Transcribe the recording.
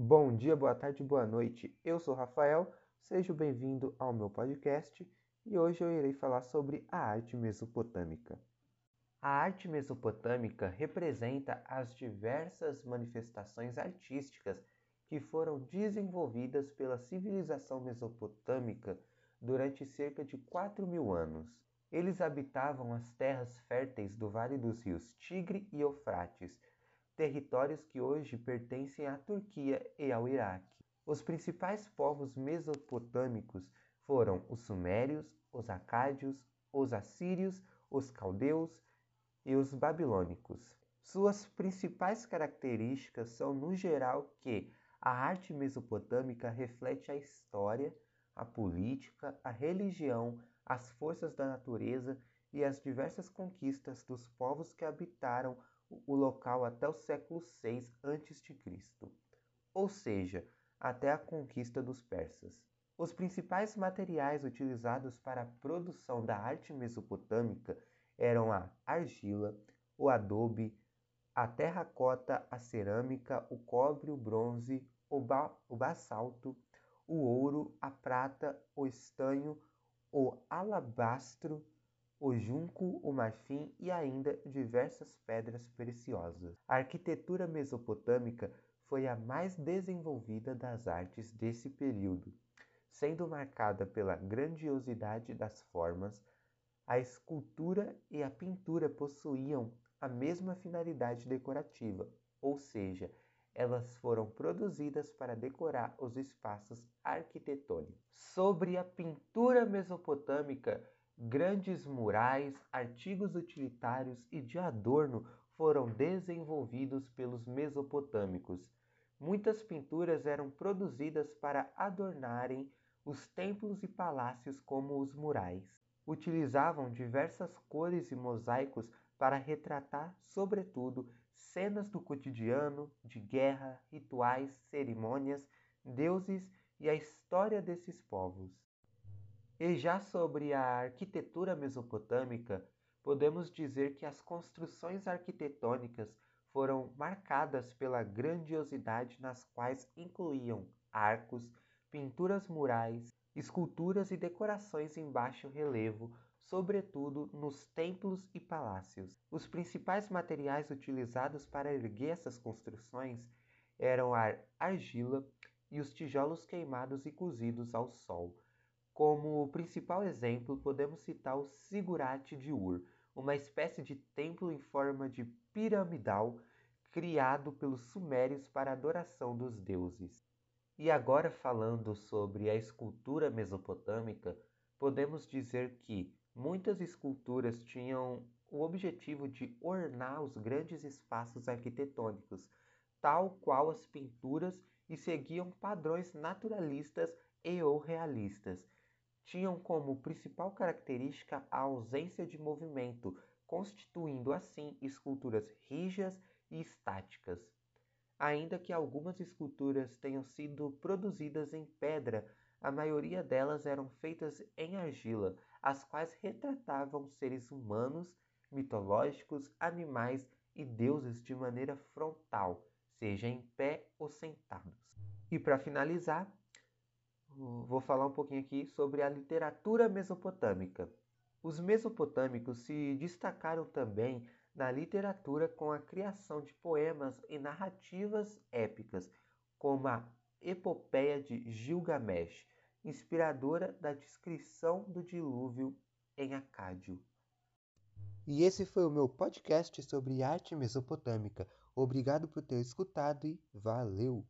Bom dia, boa tarde, boa noite. Eu sou Rafael, seja bem-vindo ao meu podcast e hoje eu irei falar sobre a arte mesopotâmica. A arte mesopotâmica representa as diversas manifestações artísticas que foram desenvolvidas pela civilização mesopotâmica durante cerca de 4 mil anos. Eles habitavam as terras férteis do vale dos rios Tigre e Eufrates territórios que hoje pertencem à Turquia e ao Iraque. Os principais povos mesopotâmicos foram os sumérios, os acádios, os assírios, os caldeus e os babilônicos. Suas principais características são, no geral, que a arte mesopotâmica reflete a história, a política, a religião, as forças da natureza e as diversas conquistas dos povos que habitaram o local até o século VI a.C., ou seja, até a conquista dos persas. Os principais materiais utilizados para a produção da arte mesopotâmica eram a argila, o adobe, a terracota, a cerâmica, o cobre, o bronze, o, ba o basalto, o ouro, a prata, o estanho, o alabastro, o junco, o marfim e ainda diversas pedras preciosas. A arquitetura mesopotâmica foi a mais desenvolvida das artes desse período, sendo marcada pela grandiosidade das formas. A escultura e a pintura possuíam a mesma finalidade decorativa, ou seja, elas foram produzidas para decorar os espaços arquitetônicos. Sobre a pintura mesopotâmica, Grandes murais, artigos utilitários e de adorno foram desenvolvidos pelos mesopotâmicos. Muitas pinturas eram produzidas para adornarem os templos e palácios, como os murais. Utilizavam diversas cores e mosaicos para retratar, sobretudo, cenas do cotidiano, de guerra, rituais, cerimônias, deuses e a história desses povos. E já sobre a arquitetura mesopotâmica, podemos dizer que as construções arquitetônicas foram marcadas pela grandiosidade, nas quais incluíam arcos, pinturas murais, esculturas e decorações em baixo relevo, sobretudo nos templos e palácios. Os principais materiais utilizados para erguer essas construções eram a argila e os tijolos queimados e cozidos ao sol como principal exemplo, podemos citar o Sigurate de Ur, uma espécie de templo em forma de piramidal criado pelos sumérios para adoração dos deuses. E agora falando sobre a escultura mesopotâmica, podemos dizer que muitas esculturas tinham o objetivo de ornar os grandes espaços arquitetônicos, tal qual as pinturas, e seguiam padrões naturalistas e ou realistas tinham como principal característica a ausência de movimento, constituindo assim esculturas rígidas e estáticas. Ainda que algumas esculturas tenham sido produzidas em pedra, a maioria delas eram feitas em argila, as quais retratavam seres humanos, mitológicos, animais e deuses de maneira frontal, seja em pé ou sentados. E para finalizar, vou falar um pouquinho aqui sobre a literatura mesopotâmica. Os mesopotâmicos se destacaram também na literatura com a criação de poemas e narrativas épicas, como a Epopeia de Gilgamesh, inspiradora da descrição do dilúvio em Acádio. E esse foi o meu podcast sobre arte mesopotâmica. Obrigado por ter escutado e valeu!